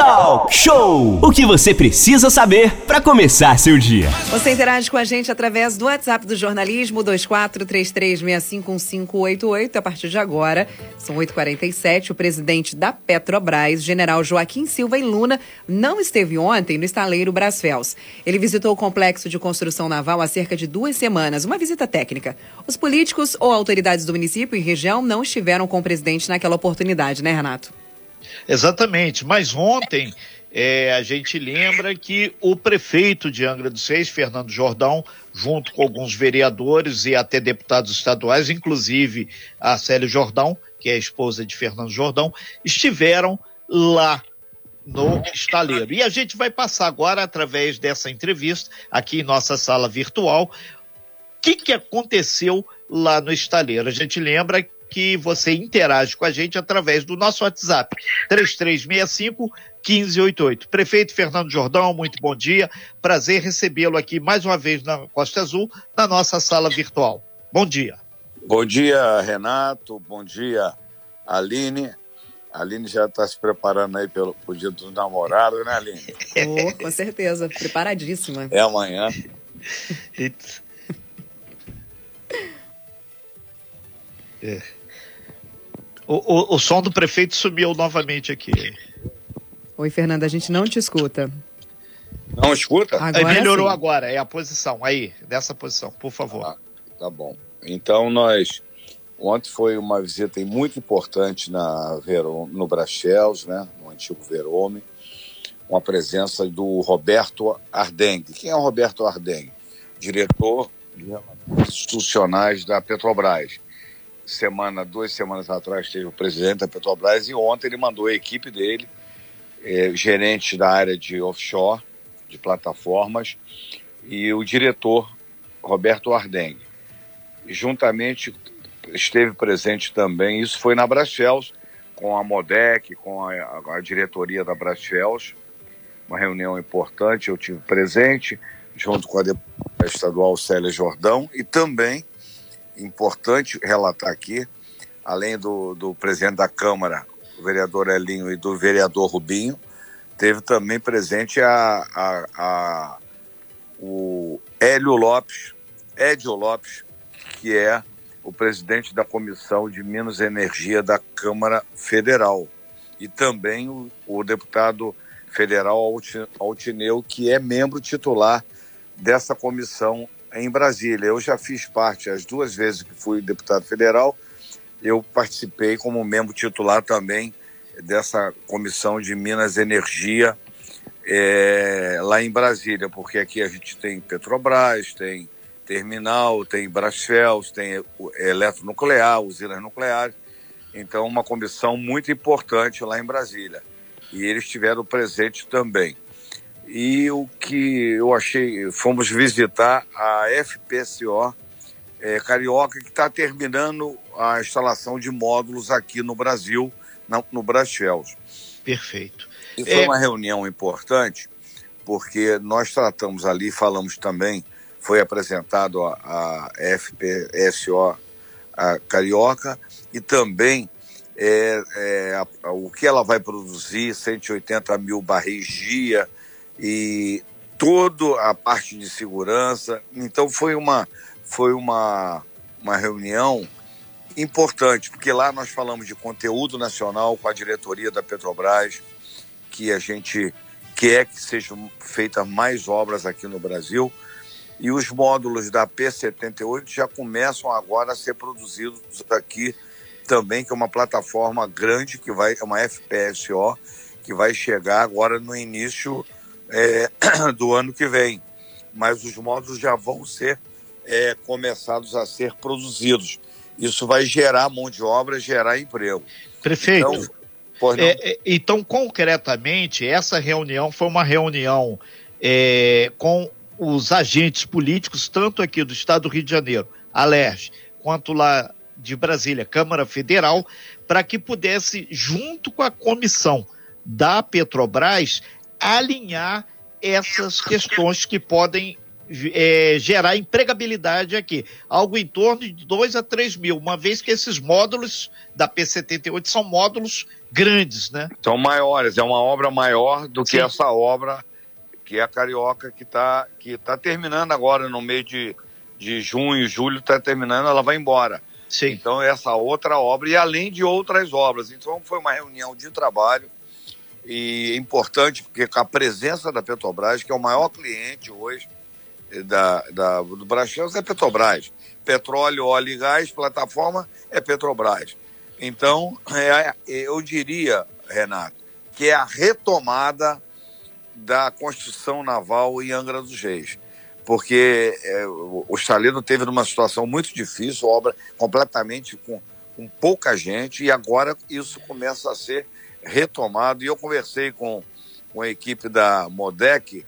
Talk Show! O que você precisa saber para começar seu dia. Você interage com a gente através do WhatsApp do jornalismo 2433651588. A partir de agora, são 8h47. O presidente da Petrobras, general Joaquim Silva e Luna, não esteve ontem no estaleiro Brasfels. Ele visitou o complexo de construção naval há cerca de duas semanas, uma visita técnica. Os políticos ou autoridades do município e região não estiveram com o presidente naquela oportunidade, né, Renato? Exatamente, mas ontem é, a gente lembra que o prefeito de Angra dos Reis, Fernando Jordão, junto com alguns vereadores e até deputados estaduais, inclusive a Célia Jordão, que é a esposa de Fernando Jordão, estiveram lá no estaleiro. E a gente vai passar agora, através dessa entrevista, aqui em nossa sala virtual, o que, que aconteceu lá no estaleiro. A gente lembra que você interage com a gente através do nosso WhatsApp, 3365 1588. Prefeito Fernando Jordão, muito bom dia. Prazer recebê-lo aqui mais uma vez na Costa Azul, na nossa sala virtual. Bom dia. Bom dia, Renato. Bom dia, Aline. A Aline já está se preparando aí pelo, dia dos namorados, né, Aline? Oh, com certeza, preparadíssima. É amanhã. é. O, o, o som do prefeito sumiu novamente aqui. Oi, Fernanda, a gente não te escuta. Não escuta? Agora Aí melhorou sim. agora, é a posição. Aí, dessa posição, por favor. Ah, tá bom. Então, nós. Ontem foi uma visita muito importante na no Brachels, né, no antigo Verome, com a presença do Roberto Ardengue. Quem é o Roberto Ardengue? Diretor de Relações Institucionais da Petrobras semana, duas semanas atrás, teve o presidente da Petrobras e ontem ele mandou a equipe dele, é, gerente da área de offshore, de plataformas, e o diretor Roberto Ardengue. Juntamente esteve presente também, isso foi na Brachels, com a Modec, com a, a diretoria da Brachels, uma reunião importante, eu tive presente, junto com a deputada estadual Célia Jordão, e também importante relatar aqui, além do, do presidente da Câmara, o vereador Elinho, e do vereador Rubinho, teve também presente a, a, a o Hélio Lopes, Edio Lopes, que é o presidente da Comissão de Minas e Energia da Câmara Federal. E também o, o deputado federal Altineu, que é membro titular dessa comissão em Brasília. Eu já fiz parte, as duas vezes que fui deputado federal, eu participei como membro titular também dessa comissão de Minas Energia é, lá em Brasília, porque aqui a gente tem Petrobras, tem terminal, tem Brasfels, tem eletronuclear, usinas nucleares. Então, uma comissão muito importante lá em Brasília. E eles estiveram presentes também. E o que eu achei, fomos visitar a FPSO é, Carioca, que está terminando a instalação de módulos aqui no Brasil, no, no Brasfels. Perfeito. E foi é... uma reunião importante, porque nós tratamos ali, falamos também, foi apresentado a, a FPSO a Carioca e também é, é, a, a, o que ela vai produzir, 180 mil barris dia, e toda a parte de segurança. Então foi uma, foi uma, uma reunião importante, porque lá nós falamos de conteúdo nacional com a diretoria da Petrobras, que a gente quer que sejam feitas mais obras aqui no Brasil. E os módulos da P78 já começam agora a ser produzidos aqui também, que é uma plataforma grande que vai, é uma FPSO, que vai chegar agora no início é, do ano que vem. Mas os módulos já vão ser é, começados a ser produzidos. Isso vai gerar mão de obra, gerar emprego. Prefeito, então, é, é, então concretamente, essa reunião foi uma reunião é, com os agentes políticos, tanto aqui do Estado do Rio de Janeiro, a LERJ, quanto lá de Brasília, Câmara Federal, para que pudesse, junto com a comissão da Petrobras, alinhar essas questões que podem é, gerar empregabilidade aqui, algo em torno de 2 a 3 mil, uma vez que esses módulos da P78 são módulos grandes, né? São maiores, é uma obra maior do Sim. que essa obra que é a Carioca que está que tá terminando agora no mês de, de junho, julho está terminando, ela vai embora. Sim. Então essa outra obra e além de outras obras. Então foi uma reunião de trabalho e é importante porque com a presença da Petrobras, que é o maior cliente hoje, da, da, do Braskem é Petrobras. Petróleo, óleo e gás, plataforma é Petrobras. Então, é, eu diria, Renato, que é a retomada da construção naval em Angra dos Reis. Porque é, o estaleiro teve numa situação muito difícil, obra completamente com, com pouca gente, e agora isso começa a ser retomado. E eu conversei com, com a equipe da Modec,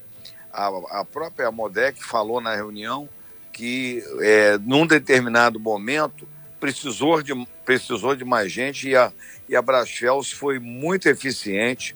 a, a própria Modec falou na reunião que é, num determinado momento precisou de, precisou de mais gente e a, e a Brachels foi muito eficiente,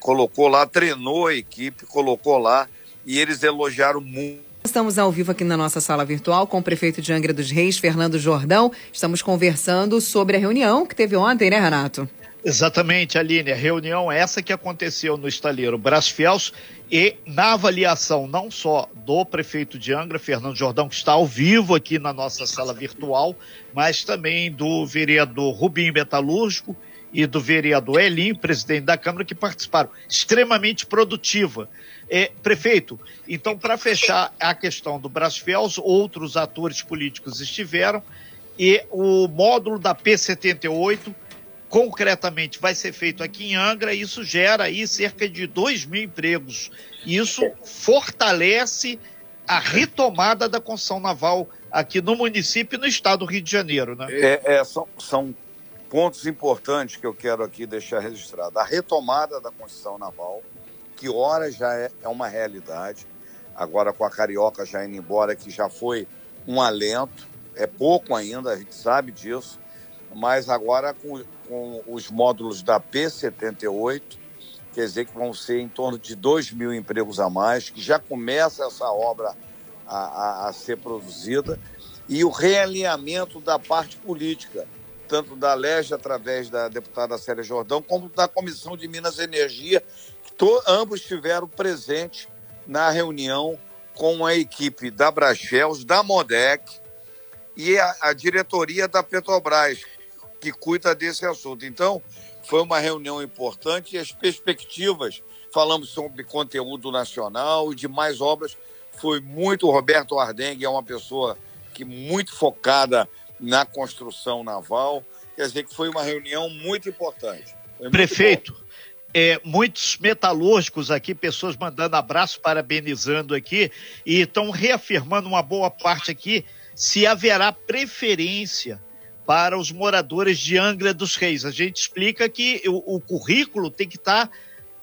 colocou lá, treinou a equipe, colocou lá e eles elogiaram muito. Estamos ao vivo aqui na nossa sala virtual com o prefeito de Angra dos Reis, Fernando Jordão. Estamos conversando sobre a reunião que teve ontem, né, Renato? Exatamente, Aline. A reunião é essa que aconteceu no estaleiro Brasfels e na avaliação não só do prefeito de Angra, Fernando Jordão, que está ao vivo aqui na nossa sala virtual, mas também do vereador Rubinho Metalúrgico e do vereador Elinho, presidente da Câmara, que participaram. Extremamente produtiva. É, prefeito, então, para fechar a questão do Brasfels, outros atores políticos estiveram e o módulo da P78 concretamente vai ser feito aqui em Angra, isso gera aí cerca de 2 mil empregos. Isso fortalece a retomada da construção naval aqui no município e no estado do Rio de Janeiro, né? É, é, são, são pontos importantes que eu quero aqui deixar registrado. A retomada da construção naval, que ora já é, é uma realidade, agora com a Carioca já indo embora, que já foi um alento, é pouco ainda, a gente sabe disso, mas agora com, com os módulos da P78, quer dizer que vão ser em torno de 2 mil empregos a mais, que já começa essa obra a, a, a ser produzida, e o realinhamento da parte política, tanto da LEG, através da deputada Célia Jordão, como da Comissão de Minas e Energia, que to, ambos estiveram presentes na reunião com a equipe da Brachels, da Modec e a, a diretoria da Petrobras, que cuida desse assunto. Então, foi uma reunião importante e as perspectivas, falamos sobre conteúdo nacional e de mais obras, foi muito. O Roberto Ardengue é uma pessoa que muito focada na construção naval. Quer dizer que foi uma reunião muito importante. Muito Prefeito, é, muitos metalúrgicos aqui, pessoas mandando abraço, parabenizando aqui, e estão reafirmando uma boa parte aqui se haverá preferência para os moradores de Angra dos Reis. A gente explica que o, o currículo tem que estar tá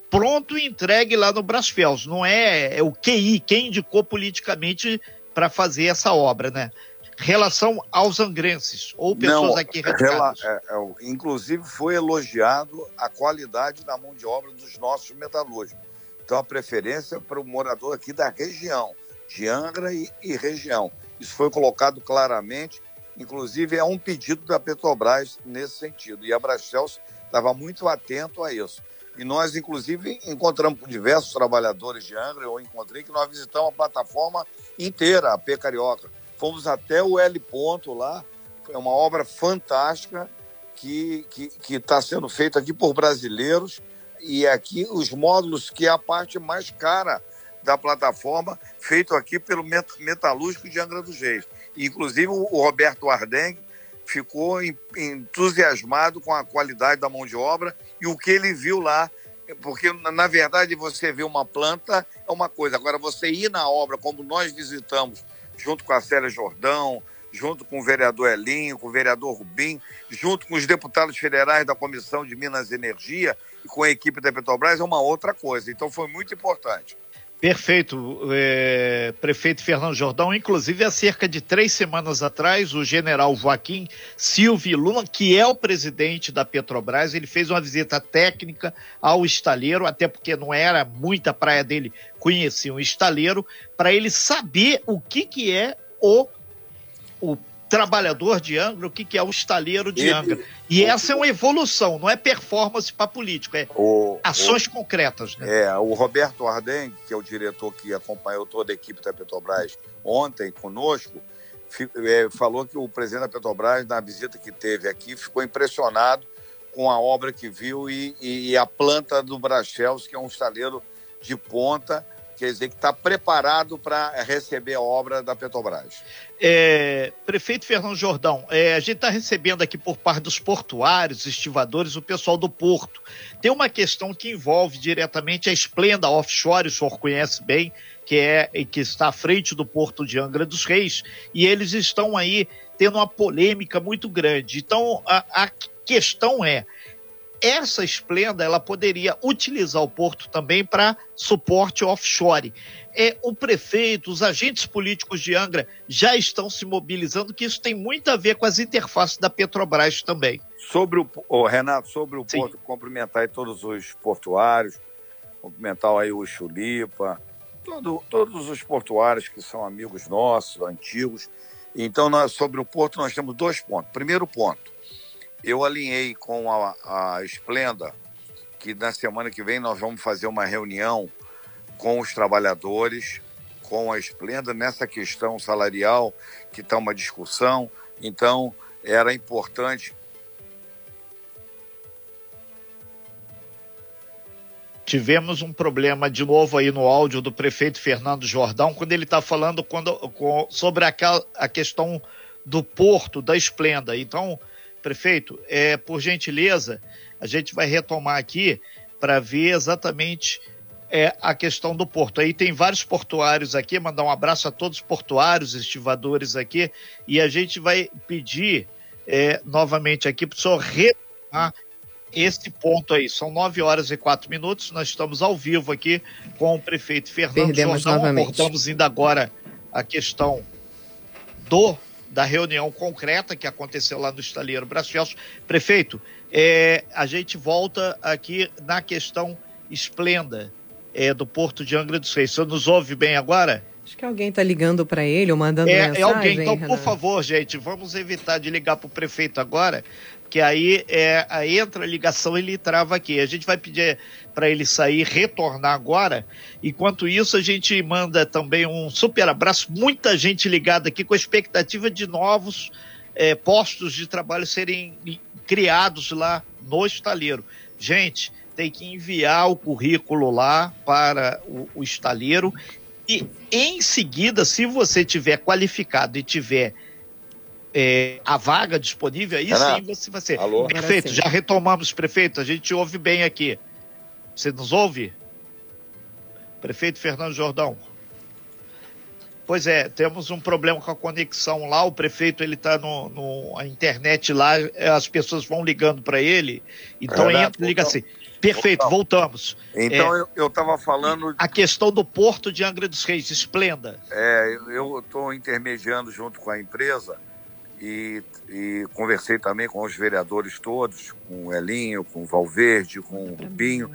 pronto e entregue lá no Brasfels. Não é, é o QI, quem indicou politicamente para fazer essa obra, né? Relação aos angrenses ou pessoas Não, aqui rela, é, é, Inclusive foi elogiado a qualidade da mão de obra dos nossos metalúrgicos. Então a preferência para o morador aqui da região, de Angra e, e região. Isso foi colocado claramente Inclusive, é um pedido da Petrobras nesse sentido. E a Brachels estava muito atento a isso. E nós, inclusive, encontramos com diversos trabalhadores de Angra, eu encontrei que nós visitamos a plataforma inteira, a P Carioca. Fomos até o L ponto lá, é uma obra fantástica que, está sendo feita aqui por brasileiros e aqui os módulos que é a parte mais cara da plataforma, feito aqui pelo Metalúrgico de Angra dos Reis. Inclusive, o Roberto Ardengue ficou entusiasmado com a qualidade da mão de obra e o que ele viu lá. Porque, na verdade, você vê uma planta é uma coisa. Agora, você ir na obra, como nós visitamos, junto com a Célia Jordão, junto com o vereador Elinho, com o vereador Rubim, junto com os deputados federais da Comissão de Minas e Energia e com a equipe da Petrobras, é uma outra coisa. Então, foi muito importante. Perfeito, é, prefeito Fernando Jordão. Inclusive, há cerca de três semanas atrás, o general Joaquim Silvio Lula, que é o presidente da Petrobras, ele fez uma visita técnica ao estaleiro, até porque não era muita praia dele conhecer um estaleiro, para ele saber o que, que é o, o trabalhador de Angra, o que, que é o estaleiro de Ele, Angra. E o, essa é uma evolução, não é performance para político, é o, ações o, concretas. Né? É, o Roberto Arden, que é o diretor que acompanhou toda a equipe da Petrobras ontem conosco, é, falou que o presidente da Petrobras, na visita que teve aqui, ficou impressionado com a obra que viu e, e a planta do Brachels, que é um estaleiro de ponta, quer dizer que está preparado para receber a obra da Petrobras. É, prefeito Fernando Jordão, é, a gente está recebendo aqui por parte dos portuários, estivadores, o pessoal do porto. Tem uma questão que envolve diretamente a Esplenda Offshore, o senhor conhece bem, que é que está à frente do porto de Angra dos Reis, e eles estão aí tendo uma polêmica muito grande. Então, a, a questão é, essa Esplenda ela poderia utilizar o porto também para suporte offshore. É, o prefeito, os agentes políticos de Angra já estão se mobilizando, que isso tem muito a ver com as interfaces da Petrobras também. Sobre o oh, Renato, sobre o Sim. porto, cumprimentar todos os portuários, cumprimentar aí o Chulipa, todo, todos os portuários que são amigos nossos, antigos. Então, nós, sobre o porto, nós temos dois pontos. Primeiro ponto, eu alinhei com a, a Esplenda que na semana que vem nós vamos fazer uma reunião com os trabalhadores, com a Esplenda, nessa questão salarial, que está uma discussão. Então, era importante. Tivemos um problema de novo aí no áudio do prefeito Fernando Jordão, quando ele está falando quando, com, sobre aquela, a questão do porto da Esplenda. Então, Prefeito, é, por gentileza, a gente vai retomar aqui para ver exatamente é, a questão do porto. Aí tem vários portuários aqui, mandar um abraço a todos os portuários, estivadores aqui, e a gente vai pedir é, novamente aqui para o senhor retomar esse ponto aí. São nove horas e quatro minutos, nós estamos ao vivo aqui com o prefeito Fernando Perdemos Jordão, novamente. abordamos ainda agora a questão do da reunião concreta que aconteceu lá no Estaleiro Brasfelso. Prefeito, é, a gente volta aqui na questão esplenda é, do Porto de Angra dos Reis. Você nos ouve bem agora? Acho que alguém está ligando para ele ou mandando é, mensagem. É alguém, então, por favor, gente, vamos evitar de ligar para o prefeito agora, que aí, é, aí entra a ligação e ele trava aqui. A gente vai pedir para ele sair, retornar agora. Enquanto isso, a gente manda também um super abraço. Muita gente ligada aqui com a expectativa de novos é, postos de trabalho serem criados lá no estaleiro. Gente, tem que enviar o currículo lá para o, o estaleiro e em seguida, se você tiver qualificado e tiver é, a vaga disponível, aí Renato, sim você vai ser. Alô? Perfeito, já retomamos, prefeito, a gente ouve bem aqui. Você nos ouve? Prefeito Fernando Jordão. Pois é, temos um problema com a conexão lá. O prefeito ele está no, no a internet lá, as pessoas vão ligando para ele. Então Renato, entra, liga assim. Perfeito, voltamos. Então é, eu estava falando. A questão do porto de Angra dos Reis, esplenda. É, eu estou intermediando junto com a empresa e, e, conversei também com os vereadores todos, com o Elinho, com o Valverde, com o Rubinho,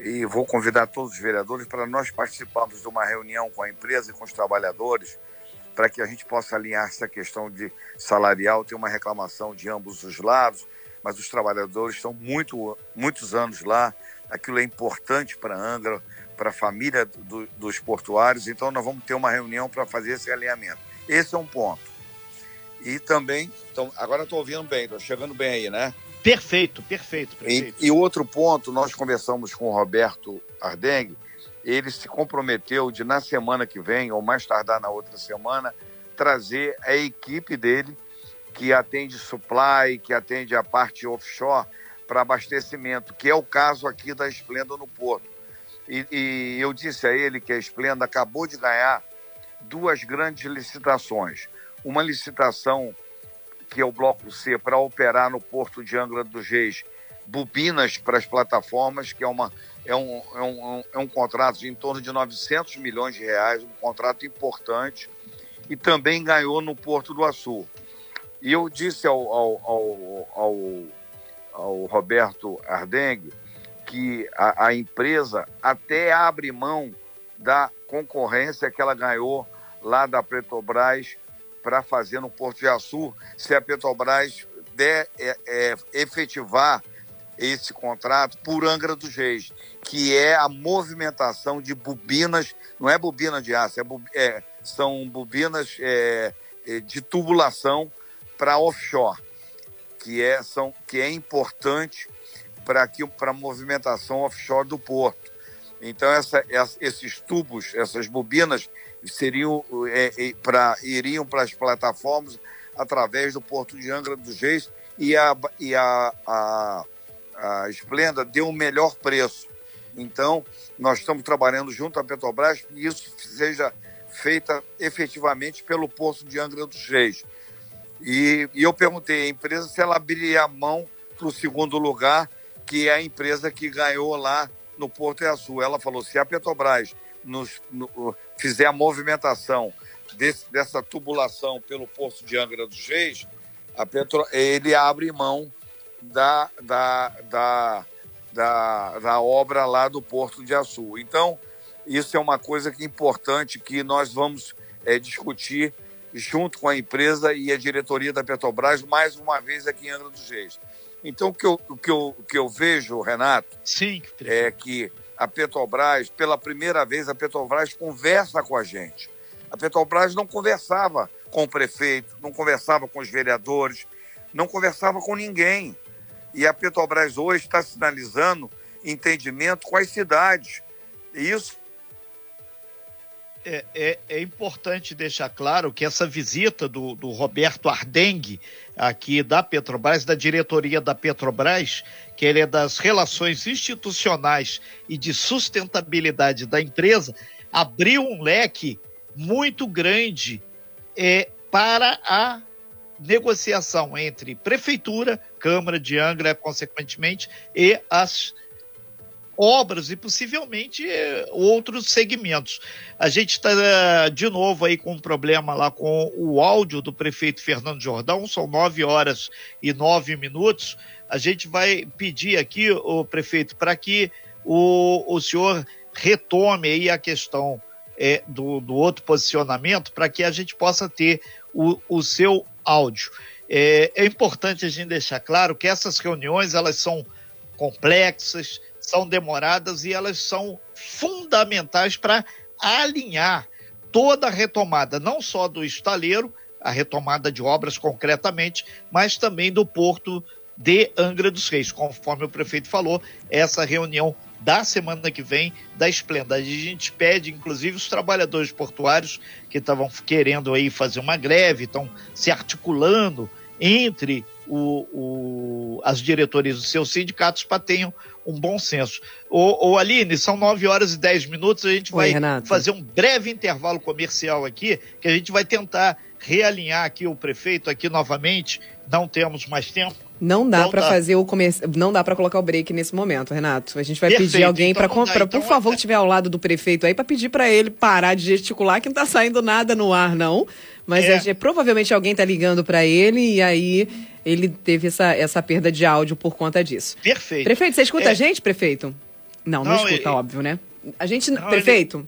e vou convidar todos os vereadores para nós participarmos de uma reunião com a empresa e com os trabalhadores, para que a gente possa alinhar essa questão de salarial. Tem uma reclamação de ambos os lados, mas os trabalhadores estão muito, muitos anos lá, aquilo é importante para Angra, para a família do, dos portuários, então nós vamos ter uma reunião para fazer esse alinhamento. Esse é um ponto. E também, então, agora estou ouvindo bem, estou chegando bem aí, né? Perfeito, perfeito. perfeito. E, e, outro ponto, nós conversamos com o Roberto Ardengue, ele se comprometeu de, na semana que vem, ou mais tardar na outra semana, trazer a equipe dele, que atende supply, que atende a parte offshore, para abastecimento, que é o caso aqui da Esplenda no Porto. E, e eu disse a ele que a Esplenda acabou de ganhar duas grandes licitações uma licitação que é o Bloco C para operar no Porto de Angra dos Reis bobinas para as plataformas, que é, uma, é, um, é, um, é um contrato de em torno de 900 milhões de reais, um contrato importante, e também ganhou no Porto do Açu. E eu disse ao, ao, ao, ao, ao Roberto Ardengue que a, a, empresa até abre mão da concorrência que ela ganhou lá da Petrobras para fazer no Porto de Açu, se a Petrobras der, é, é, efetivar esse contrato por Angra dos Reis, que é a movimentação de bobinas, não é bobina de aço, é, é, são bobinas é, é, de tubulação para offshore, que é, são, que é importante para a movimentação offshore do porto. Então, essa, esses tubos, essas bobinas, seriam é, é, iriam para as plataformas através do Porto de Angra dos Reis e a, e a, a, a Esplenda deu um melhor preço. Então, nós estamos trabalhando junto à Petrobras que isso seja feita efetivamente pelo Porto de Angra dos Reis. E, e eu perguntei à empresa se ela abriria a mão para o segundo lugar, que é a empresa que ganhou lá no Porto Açu. Ela falou: se a Petrobras nos, no, fizer a movimentação desse, dessa tubulação pelo Porto de Angra dos Reis, a Petro, ele abre mão da, da, da, da, da obra lá do Porto de Açu. Então, isso é uma coisa que é importante que nós vamos é, discutir junto com a empresa e a diretoria da Petrobras mais uma vez aqui em Angra dos Reis. Então, o que eu, o que eu, o que eu vejo, Renato, Sim, é que a Petrobras, pela primeira vez, a Petrobras conversa com a gente. A Petrobras não conversava com o prefeito, não conversava com os vereadores, não conversava com ninguém. E a Petrobras hoje está sinalizando entendimento com as cidades. E isso é, é, é, importante deixar claro que essa visita do, do, Roberto Ardengue, aqui da Petrobras, da diretoria da Petrobras, que ele é das relações institucionais e de sustentabilidade da empresa, abriu um leque muito grande é, para a negociação entre prefeitura, Câmara de Angra, consequentemente, e as obras e possivelmente eh, outros segmentos. A gente está eh, de novo aí com um problema lá com o áudio do prefeito Fernando Jordão, são nove horas e nove minutos. A gente vai pedir aqui, o prefeito, para que o, o senhor retome aí a questão é, do, do outro posicionamento para que a gente possa ter o, o seu áudio. É, é importante a gente deixar claro que essas reuniões elas são complexas, são demoradas e elas são fundamentais para alinhar toda a retomada, não só do estaleiro, a retomada de obras concretamente, mas também do porto de Angra dos Reis. Conforme o prefeito falou, essa reunião da semana que vem da Esplenda. A gente pede, inclusive, os trabalhadores portuários que estavam querendo aí fazer uma greve, estão se articulando entre o, o, as diretorias dos seus sindicatos para tenham um bom senso. Ô, ô, Aline, são 9 horas e 10 minutos, a gente Oi, vai Renato. fazer um breve intervalo comercial aqui, que a gente vai tentar realinhar aqui o prefeito aqui novamente. Não temos mais tempo. Não dá para fazer o começo, não dá para colocar o break nesse momento, Renato. A gente vai Perfeito, pedir alguém então, para, então, por favor, que estiver ao lado do prefeito aí, para pedir para ele parar de gesticular, que não tá saindo nada no ar, não. Mas é. É, provavelmente alguém tá ligando para ele e aí ele teve essa, essa perda de áudio por conta disso. Perfeito. Prefeito, você escuta é. a gente, prefeito? Não, não, não escuta, é- óbvio, né? A gente. Não, prefeito?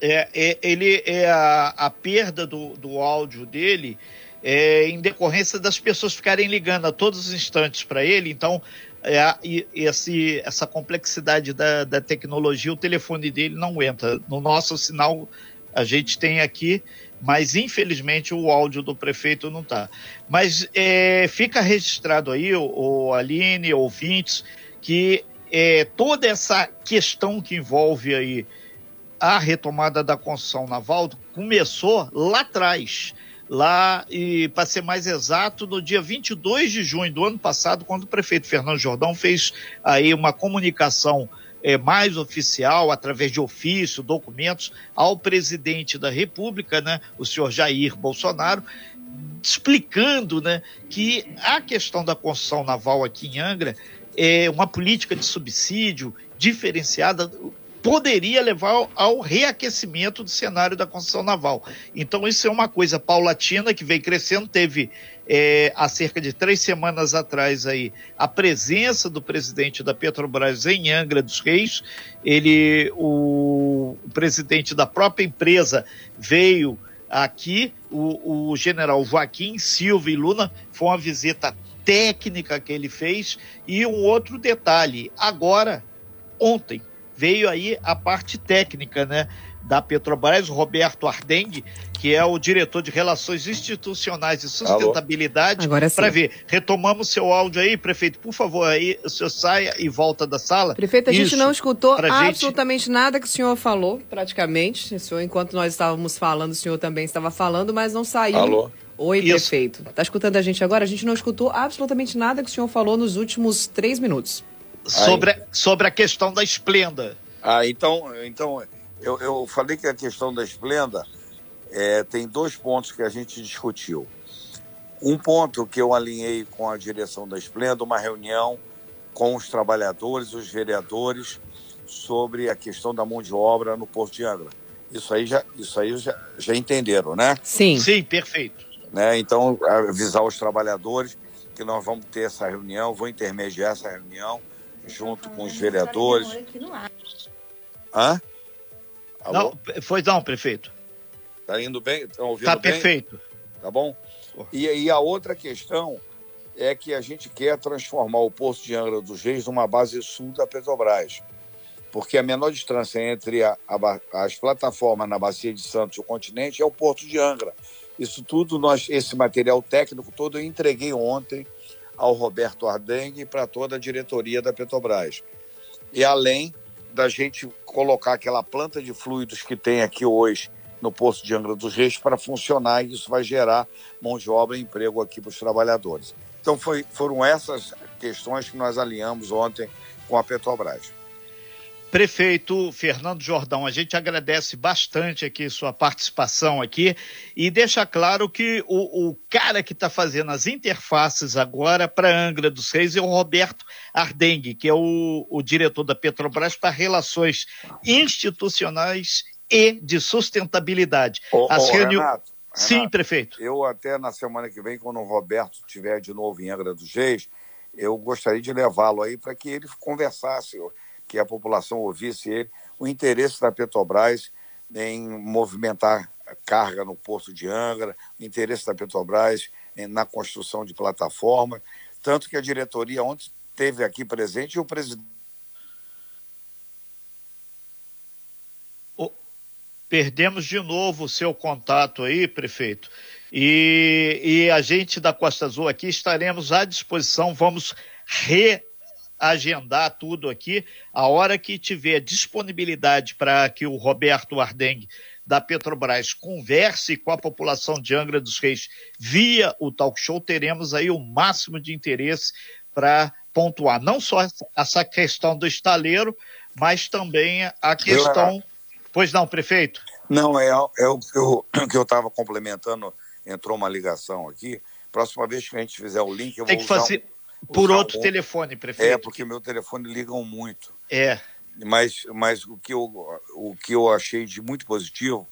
Ele, é, é, ele é a, a perda do, do áudio dele é, em decorrência das pessoas ficarem ligando a todos os instantes para ele, então é, e, esse, essa complexidade da, da tecnologia, o telefone dele não entra. No nosso sinal, a gente tem aqui mas infelizmente o áudio do prefeito não está. Mas é, fica registrado aí, o, o Aline, ouvintes, que é, toda essa questão que envolve aí a retomada da construção naval começou lá atrás, lá e para ser mais exato, no dia 22 de junho do ano passado, quando o prefeito Fernando Jordão fez aí uma comunicação é, mais oficial, através de ofício, documentos, ao presidente da República, né, o senhor Jair Bolsonaro, explicando né, que a questão da construção naval aqui em Angra é, uma política de subsídio diferenciada poderia levar ao reaquecimento do cenário da construção naval. Então, isso é uma coisa paulatina que vem crescendo. Teve é, há cerca de três semanas atrás aí a presença do presidente da Petrobras em Angra dos Reis. Ele, o, o presidente da própria empresa veio aqui, o, o general Joaquim Silva e Luna, foi uma visita técnica que ele fez. E um outro detalhe, agora, ontem, veio aí a parte técnica, né? Da Petrobras, o Roberto Ardengue, que é o diretor de Relações Institucionais e Sustentabilidade, para ver. Retomamos seu áudio aí, prefeito, por favor, aí o senhor saia e volta da sala. Prefeito, a Isso, gente não escutou absolutamente gente... nada que o senhor falou, praticamente. O senhor, enquanto nós estávamos falando, o senhor também estava falando, mas não saiu. Alô? Oi, Isso. prefeito. Está escutando a gente agora? A gente não escutou absolutamente nada que o senhor falou nos últimos três minutos sobre, sobre a questão da esplenda. Ah, então, então eu, eu falei que a questão da esplenda é, tem dois pontos que a gente discutiu. Um ponto que eu alinhei com a direção da Esplenda, uma reunião com os trabalhadores, os vereadores, sobre a questão da mão de obra no Porto de Angra. Isso aí já, isso aí já, já entenderam, né? Sim. Sim, perfeito. Né? Então, avisar os trabalhadores que nós vamos ter essa reunião, vou intermediar essa reunião junto com os vereadores. Hã? Alô? Não, foi não, prefeito. Tá indo bem? Estão ouvindo tá bem? perfeito. Tá bom? E, e a outra questão é que a gente quer transformar o Poço de Angra dos Reis numa base sul da Petrobras. Porque a menor distância entre a, a, as plataformas na Bacia de Santos e o continente é o Porto de Angra. Isso tudo, nós, esse material técnico todo, eu entreguei ontem ao Roberto Ardengue e para toda a diretoria da Petrobras. E além da gente colocar aquela planta de fluidos que tem aqui hoje no posto de Angra dos Reis para funcionar e isso vai gerar mão de obra e emprego aqui para os trabalhadores. Então foi, foram essas questões que nós alinhamos ontem com a Petrobras. Prefeito Fernando Jordão, a gente agradece bastante aqui sua participação aqui e deixa claro que o, o cara que está fazendo as interfaces agora para Angra dos Reis é o Roberto Ardengue, que é o, o diretor da Petrobras para relações institucionais e de sustentabilidade. Ô, As ô, reuni... Renato, Sim, Renato, prefeito. Eu até na semana que vem, quando o Roberto estiver de novo em Angra dos Reis, eu gostaria de levá-lo aí para que ele conversasse que a população ouvisse ele, o interesse da Petrobras em movimentar carga no Porto de Angra, o interesse da Petrobras na construção de plataforma, tanto que a diretoria ontem esteve aqui presente e o presidente. Perdemos de novo o seu contato aí, prefeito. E, e a gente da Costa Azul aqui estaremos à disposição, vamos re agendar tudo aqui. A hora que tiver disponibilidade para que o Roberto Ardengue da Petrobras converse com a população de Angra dos Reis via o talk show, teremos aí o máximo de interesse para pontuar não só essa questão do estaleiro, mas também a questão. Eu, pois não, prefeito? Não, é, é o que eu estava complementando, entrou uma ligação aqui. Próxima vez que a gente fizer o link, eu Tem vou que fazer. Por outro um... telefone, prefeito. É, porque meu telefone ligam muito. É. Mas, mas o, que eu, o que eu achei de muito positivo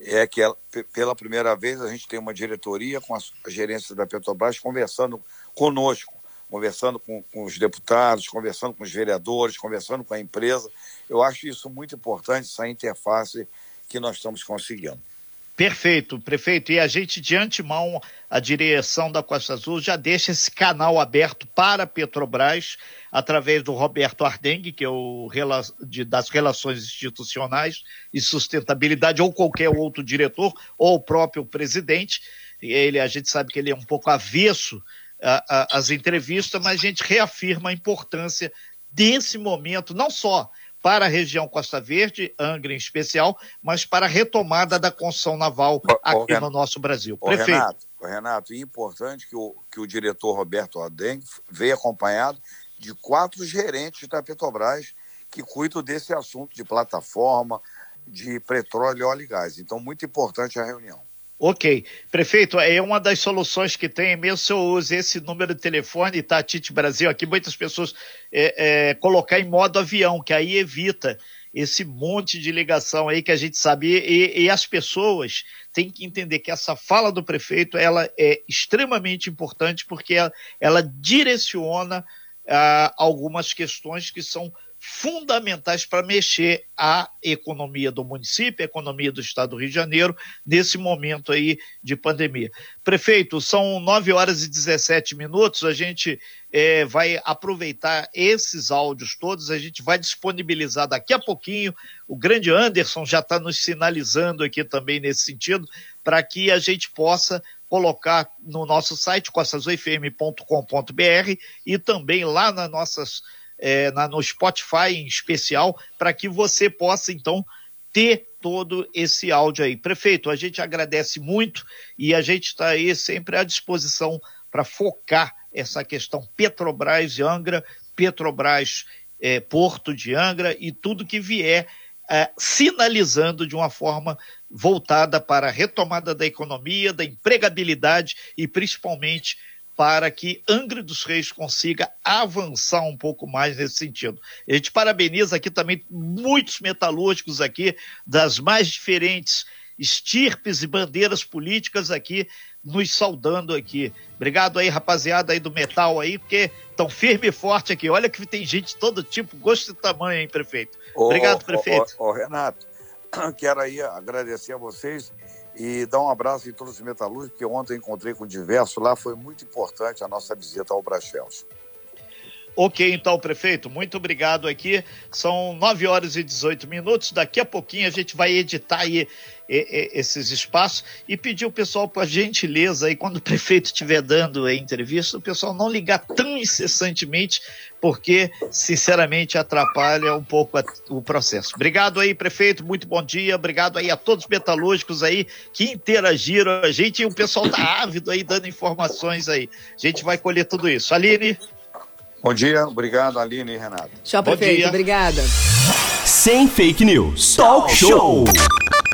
é que ela, pela primeira vez a gente tem uma diretoria com a gerência da Petrobras conversando conosco, conversando com, com os deputados, conversando com os vereadores, conversando com a empresa. Eu acho isso muito importante, essa interface que nós estamos conseguindo. Perfeito, prefeito. E a gente, de antemão, a direção da Costa Azul já deixa esse canal aberto para a Petrobras, através do Roberto Ardengue, que é o de, das Relações Institucionais e Sustentabilidade, ou qualquer outro diretor, ou o próprio presidente. Ele, a gente sabe que ele é um pouco avesso às entrevistas, mas a gente reafirma a importância desse momento, não só para a região Costa Verde, Angra em especial, mas para a retomada da construção naval aqui Renato, no nosso Brasil. Prefeito. Renato, Renato, é importante que o, que o diretor Roberto Adeng veio acompanhado de quatro gerentes da Petrobras que cuidam desse assunto de plataforma, de petróleo, óleo e gás. Então, muito importante a reunião. Ok. Prefeito, é uma das soluções que tem, mesmo se eu use esse número de telefone, tá, Tite Brasil, aqui muitas pessoas é, é, colocar em modo avião, que aí evita esse monte de ligação aí que a gente sabe. E, e, as pessoas têm que entender que essa fala do prefeito ela é extremamente importante porque ela, ela direciona uh, algumas questões que são fundamentais para mexer a economia do município, a economia do estado do Rio de Janeiro, nesse momento aí de pandemia. Prefeito, são 9 horas e 17 minutos, a gente é, vai aproveitar esses áudios todos, a gente vai disponibilizar daqui a pouquinho, o grande Anderson já está nos sinalizando aqui também nesse sentido, para que a gente possa colocar no nosso site, costazoifm.com.br e também lá nas nossas é, na, no Spotify em especial, para que você possa, então, ter todo esse áudio aí. Prefeito, a gente agradece muito e a gente está aí sempre à disposição para focar essa questão Petrobras e Angra, Petrobras é, Porto de Angra e tudo que vier é, sinalizando de uma forma voltada para a retomada da economia, da empregabilidade e principalmente para que Angra dos Reis consiga avançar um pouco mais nesse sentido. A gente parabeniza aqui também muitos metalúrgicos aqui das mais diferentes estirpes e bandeiras políticas aqui nos saudando aqui. Obrigado aí, rapaziada aí do metal aí, porque tão firme e forte aqui. Olha que tem gente de todo tipo, gosto e tamanho, hein, prefeito. Obrigado, prefeito. Ô, Renato, quero aí agradecer a vocês e dar um abraço em todos os metalúrgicos, que ontem encontrei com diversos lá, foi muito importante a nossa visita ao Brachels. Ok, então, prefeito, muito obrigado aqui. São 9 horas e 18 minutos. Daqui a pouquinho a gente vai editar aí esses espaços e pedir o pessoal, por gentileza, aí, quando o prefeito estiver dando a entrevista, o pessoal não ligar tão incessantemente, porque, sinceramente, atrapalha um pouco a, o processo. Obrigado aí, prefeito, muito bom dia. Obrigado aí a todos os metalúrgicos aí que interagiram a gente e o pessoal tá ávido aí dando informações aí. A gente vai colher tudo isso. Aline. Bom dia, obrigado, Aline e Renato. Tchau, prefeito. Obrigada. Sem fake news. Talk show.